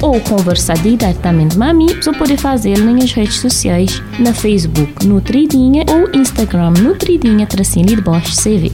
ou conversar diretamente com a mim, você pode fazer nas redes sociais, na Facebook Nutridinha ou Instagram Nutridinha Tracinho de Bosch CV.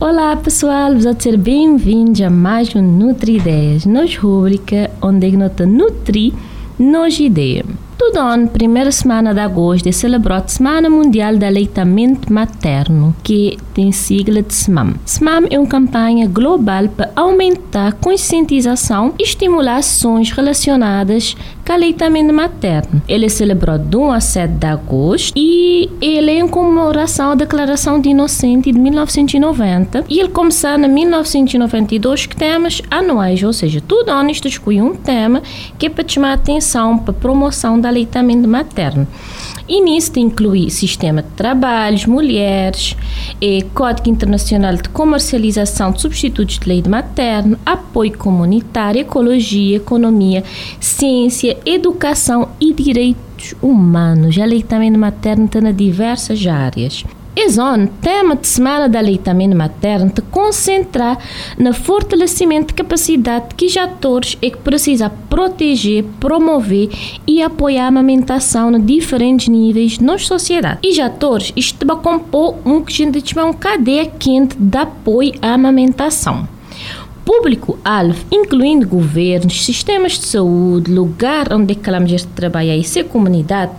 Olá pessoal, vou ser bem-vindos a mais um Nutri Ideias, nos rubrica onde nós nutri nos ideias. Todo ano, primeira semana de agosto, é celebrado a Semana Mundial de Aleitamento Materno, que tem sigla de SMAM. SMAM é uma campanha global para aumentar a conscientização e estimular ações relacionadas com aleitamento materno. Ele é celebrado de 1 a 7 de agosto e ele é em comemoração à Declaração de Inocente de 1990 e ele começou em 1992 com temas anuais, ou seja, todo ano isto escolhe um tema que é para chamar a atenção para a promoção do aleitamento materno. E nisso inclui sistema de trabalhos, mulheres, e Código Internacional de Comercialização de Substitutos de Leite Materno, apoio comunitário, ecologia, economia, ciência, educação e direitos humanos. Aleitamento materno está nas diversas áreas. Exon, tema de semana de aleitamento materno, te concentrar no fortalecimento de capacidade que os atores é que precisa proteger, promover e apoiar a amamentação em diferentes níveis na sociedade. E os atores, isto vai compor um que a gente chama uma cadeia quente de apoio à amamentação público-alvo, incluindo governos, sistemas de saúde, lugar onde a mulher trabalha e ser comunidade,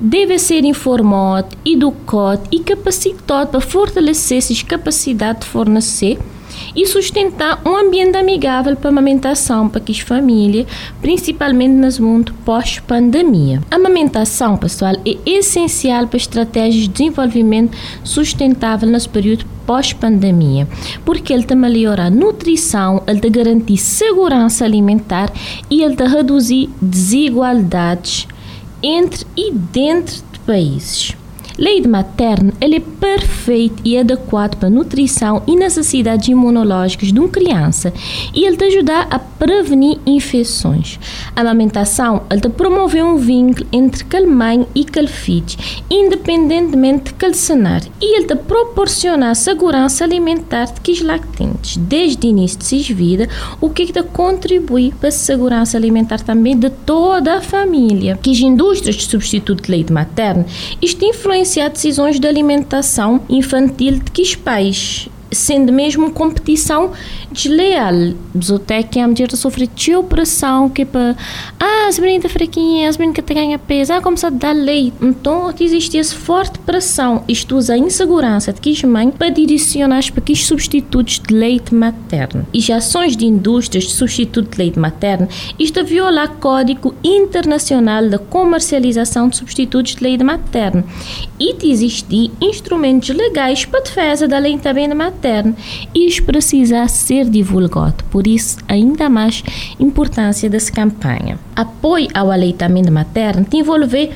deve ser informado, educado e capacitado para fortalecer suas capacidades de fornecer e sustentar um ambiente amigável para a amamentação para as famílias, principalmente nos mundo pós-pandemia. A amamentação, pessoal, é essencial para estratégias de desenvolvimento sustentável nos períodos pós-pandemia, porque ele está melhorar a nutrição, ele está garantir segurança alimentar e ele está reduzir desigualdades entre e dentro de países. Leite materno ele é perfeito e adequado para a nutrição e necessidades imunológicas de uma criança e ele te ajuda a prevenir infecções. A amamentação ele te promove um vínculo entre aquela mãe e aquele filho, independentemente de aquele cenário, e ele te proporciona a segurança alimentar de que os lactentes, desde o início de sua vida, o que, é que te contribui para a segurança alimentar também de toda a família. Que as indústrias de substituto de leite materno, isto influencia influenciar decisões de alimentação infantil de que os pais sendo mesmo competição desleal. Até que a mulher sofre de opressão, que para, ah, as meninas fraquinhas, as meninas que ganham peso, ah, como se dá leite. Então, existe essa forte pressão, isto usa a insegurança de que as mães para direcionar para que os substitutos de leite materno. E as ações de indústrias de substituto de leite materno, isto viola o Código Internacional da Comercialização de Substitutos de Leite Materno. E existem instrumentos legais para a defesa da aleitamento materno materno isto precisa ser divulgado, por isso ainda mais importância dessa campanha. Apoio ao aleitamento materno te envolver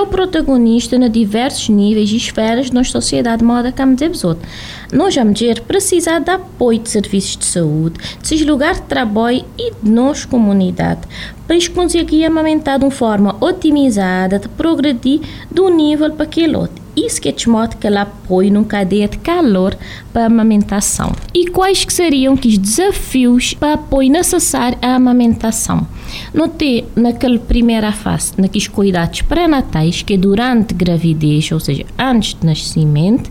o protagonista em diversos níveis e esferas da sociedade moda outro. Nós a mulher precisa de apoio de serviços de saúde, de lugares de trabalho e de nossa comunidade, para conseguir amamentar de uma forma otimizada, de progredir de um nível para aquele outro. Isso que te mostra que ela apoio numa cadeia de calor para a amamentação. E quais que seriam os desafios para apoio necessário à amamentação? Notei naquela primeira fase, naqueles cuidados pré-natais, que é durante gravidez, ou seja, antes do nascimento,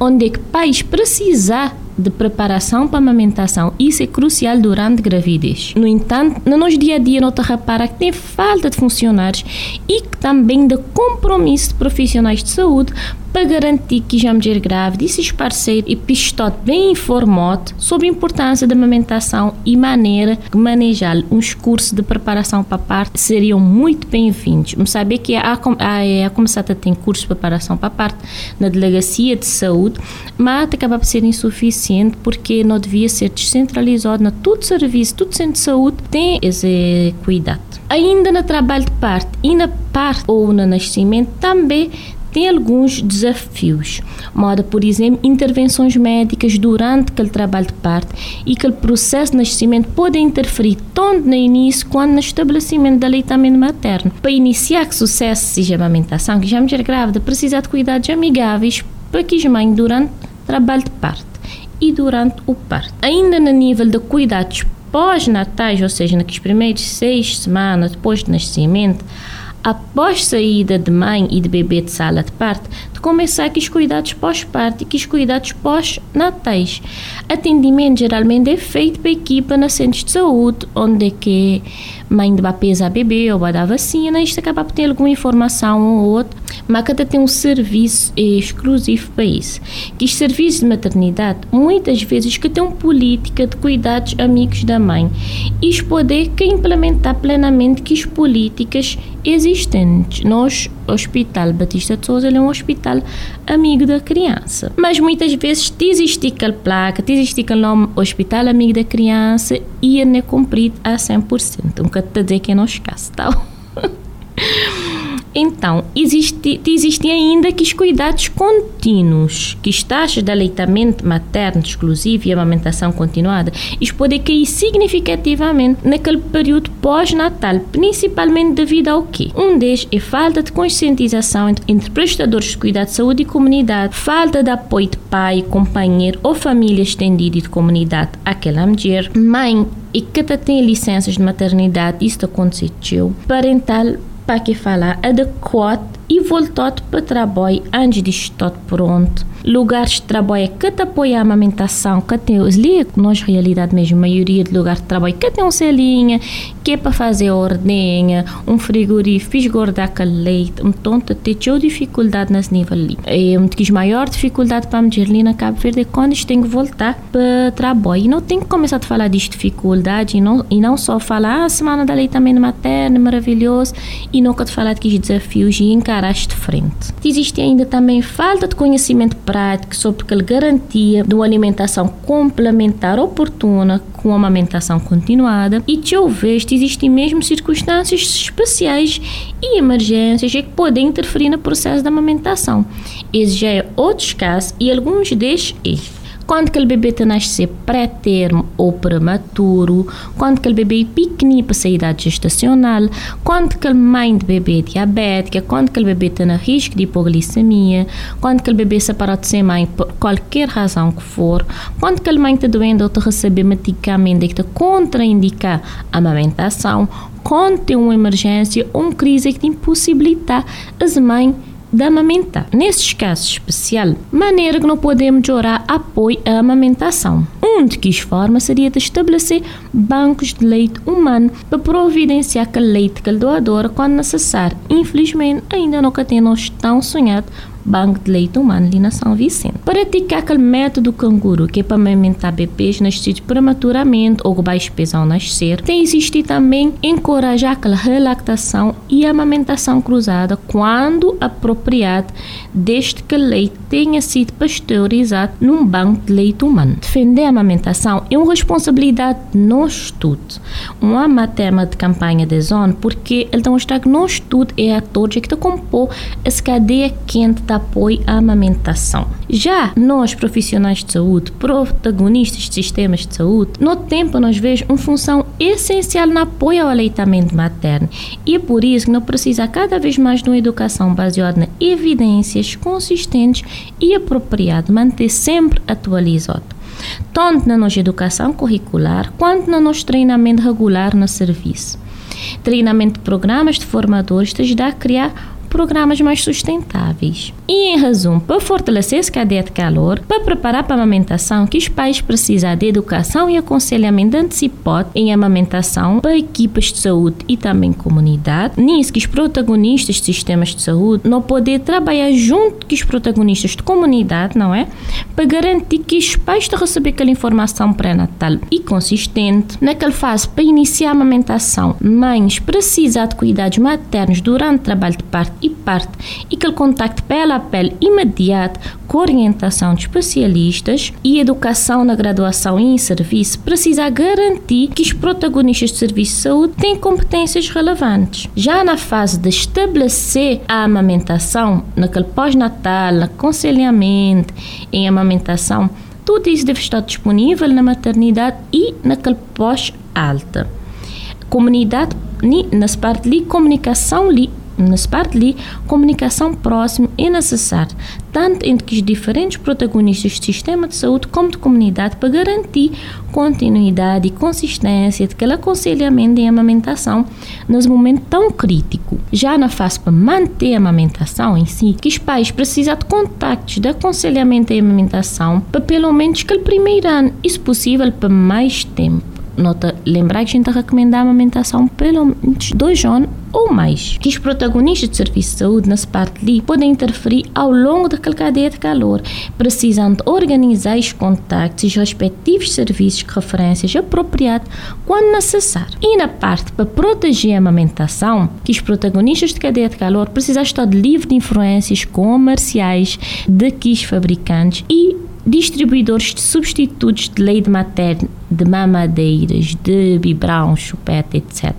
onde é que pais precisar de preparação para a amamentação. Isso é crucial durante a gravidez. No entanto, no nosso dia a dia, nota repara que tem falta de funcionários e também de compromisso de profissionais de saúde para garantir que já mulher grávida e seus parceiros e pistote bem informado sobre a importância da amamentação e maneira de manejar uns cursos de preparação para a parte seriam muito bem-vindos. Vamos saber que a, a, a Começata tem cursos de preparação para a parte na Delegacia de Saúde, mas acaba por ser insuficiente porque não devia ser descentralizado na todo serviço, todo centro de saúde tem esse cuidado. Ainda no trabalho de parte e na parte ou no nascimento também tem alguns desafios, moda, por exemplo, intervenções médicas durante aquele trabalho de parto e aquele processo de nascimento pode interferir tanto no início quanto no estabelecimento do aleitamento materno. Para iniciar com sucesso seja a amamentação, que já mulher grávida precisa de cuidados amigáveis para que as mães durante o trabalho de parto e durante o parto. Ainda no nível de cuidados pós-natais, ou seja, nas primeiras seis semanas depois do nascimento, após saída de mãe e de bebê de sala de parto, começar com os cuidados pós-parto e com os cuidados pós-natais. Atendimento geralmente é feito pela equipa na centros de saúde, onde é que mãe vai pesar bebê ou vai dar vacina, isto acaba por ter alguma informação ou outra, mas cada tem um serviço exclusivo para isso. Que os serviços de maternidade, muitas vezes, que tem uma política de cuidados amigos da mãe. E poder que implementar plenamente que as políticas existentes. Nós, Hospital Batista de Souza, é um hospital amigo da criança. Mas muitas vezes existe aquela placa, existe aquele nome Hospital Amigo da Criança e não é cumprido a 100%. Um bocado a dizer que é nosso caso, tá? Então, existe, existem ainda que os cuidados contínuos, que as taxas de aleitamento materno exclusivo e amamentação continuada, isso pode cair significativamente naquele período pós-natal, principalmente devido ao quê? Um deles é falta de conscientização entre, entre prestadores de cuidado de saúde e comunidade, falta de apoio de pai, companheiro ou família estendida de comunidade àquela mulher, mãe e que tem licenças de maternidade, isto aconteceu, parental para que falar adequado e voltado para trabalho antes de estar pronto. Lugares de trabalho que te apoiam a amamentação, que tem os ali, nós realidade mesmo, a maioria de lugares de trabalho que tem um selinha, que é para fazer ordenha, um frigorífico, guardar aquele leite, então tem dificuldade nesse nível ali. É uma das maiores dificuldades para mulher ali na Cabo Verde é quando tem que voltar para trabalho. E não tem que começar a falar de dificuldade e não, e não só falar, ah, semana da leitamento materno, maravilhoso, e nunca te falar de desafios e encarar de frente. Existe ainda também falta de conhecimento prático sobre a garantia de uma alimentação complementar oportuna com amamentação continuada e talvez existem mesmo circunstâncias especiais e emergências que podem interferir no processo da amamentação. Esse já é outro caso e alguns destes quando aquele bebê está nascer pré-termo ou prematuro, quando aquele bebê é pequenino para a idade gestacional, quando aquele mãe de bebê é diabética, quando aquele bebê está no risco de hipoglicemia, quando aquele bebê se separado de ser mãe por qualquer razão que for, quando aquele mãe está doente ou está receber medicamento que está contraindicar a amamentação, quando tem uma emergência ou uma crise que impossibilitar as mães de amamentar. Nesses casos especial, maneira que não podemos melhorar apoio à amamentação. Um de que forma seria de estabelecer bancos de leite humano para providenciar aquele leite que ele doador quando necessário. Infelizmente, ainda nunca temos tão sonhado Banco de Leite Humano ali na São Vicente. Praticar aquele método canguru, que é para amamentar bebês nascidos prematuramente ou com baixo peso ao nascer. Tem existido também encorajar aquela relactação e amamentação cruzada quando apropriado, desde que o leite tenha sido pasteurizado num banco de leite humano. Defender a amamentação é uma responsabilidade de nós todos. Um tema de campanha da zona porque ele está mostrando que nós tudo é atores que está compor essa cadeia quente da apoio à amamentação. Já nós, profissionais de saúde, protagonistas de sistemas de saúde, no tempo nós vemos uma função essencial no apoio ao aleitamento materno e é por isso que não precisa cada vez mais de uma educação baseada em evidências consistentes e apropriada, manter sempre atualizado tanto na nossa educação curricular quanto no nosso treinamento regular no serviço. Treinamento de programas de formadores te ajuda a criar programas mais sustentáveis. E em resumo, para fortalecer essa cadeia de calor, para preparar para a amamentação, que os pais precisam de educação e aconselhamento antecipado em amamentação para equipas de saúde e também comunidade. Nisso que os protagonistas de sistemas de saúde não podem trabalhar junto com os protagonistas de comunidade, não é? Para garantir que os pais estão a receber aquela informação pré-natal e consistente naquela fase para iniciar a amamentação. Mães precisam de cuidados maternos durante o trabalho de parto e parto e aquele contacto pele a pele imediato com orientação de especialistas e educação na graduação e em serviço precisa garantir que os protagonistas de serviço de saúde têm competências relevantes. Já na fase de estabelecer a amamentação, naquele pós-natal, no aconselhamento em amamentação, tudo isso deve estar disponível na maternidade e naquele pós-alta. Comunidade, nas partes de comunicação ali Nessa parte ali, comunicação próxima é necessária, tanto entre os diferentes protagonistas do sistema de saúde como de comunidade, para garantir continuidade e consistência daquele aconselhamento e amamentação nesse momento tão crítico. Já na fase para manter a amamentação em si, que os pais precisam de contactos de aconselhamento e amamentação para pelo menos aquele primeiro ano, e se possível para mais tempo nota lembrar que a gente recomenda a amamentação pelo menos dois anos ou mais. Que os protagonistas de serviço de saúde nessa parte ali podem interferir ao longo daquela cadeia de calor, precisando organizar os contactos e os respectivos serviços de referências apropriados quando necessário. E na parte para proteger a amamentação, que os protagonistas de cadeia de calor precisam estar livres de influências comerciais de que os fabricantes e distribuidores de substitutos de leite materno, de mamadeiras, de biberão, chupeta, etc.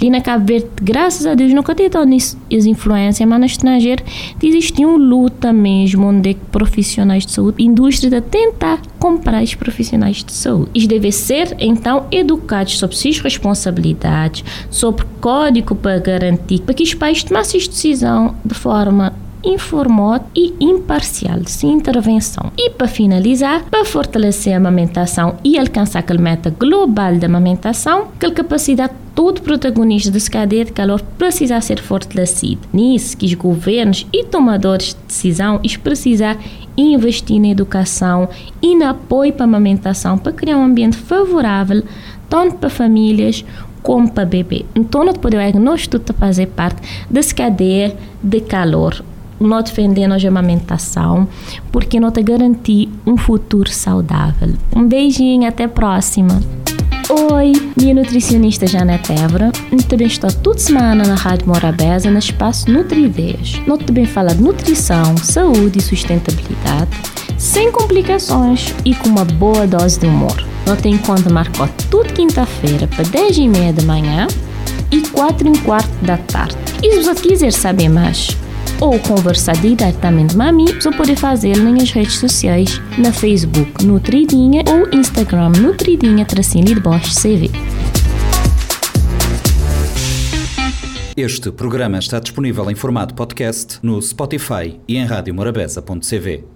Ali na Cabo Verde, graças a Deus, nunca teve nisso as influências, mas no estrangeiro existia um luta mesmo onde profissionais de saúde, indústria a tentar comprar os profissionais de saúde. Eles devem ser, então, educados sobre suas responsabilidades, sobre código para garantir, para que os pais tomassem decisão de forma informou e imparcial, sem intervenção. E para finalizar, para fortalecer a amamentação e alcançar aquela meta global da amamentação, aquela capacidade todo protagonista dessa cadeia de calor precisa ser fortalecido. Nisso que os governos e tomadores de decisão precisam investir na educação e no apoio para a amamentação para criar um ambiente favorável tanto para famílias como para bebê. Então, nós podemos nós tudo fazer parte dessa cadeia de calor não defendendo a amamentação, porque não te garantir um futuro saudável. Um beijinho, até a próxima. Oi, minha nutricionista Janete Évora. Também estou toda semana na Rádio Morabeza, no espaço Nutri-Ideias. Nós também fala de nutrição, saúde e sustentabilidade, sem complicações e com uma boa dose de humor. Nós tem conta marcou tudo quinta-feira para 10 e meia da manhã e 4 e quarto da tarde. E se você quiser saber mais, ou conversar diretamente mim, você pode fazê-lo nas redes sociais, na Facebook Nutridinha ou Instagram Nutridinha Tracinho de Bosch CV. Este programa está disponível em formato podcast no Spotify e em radiomorabeza.cv.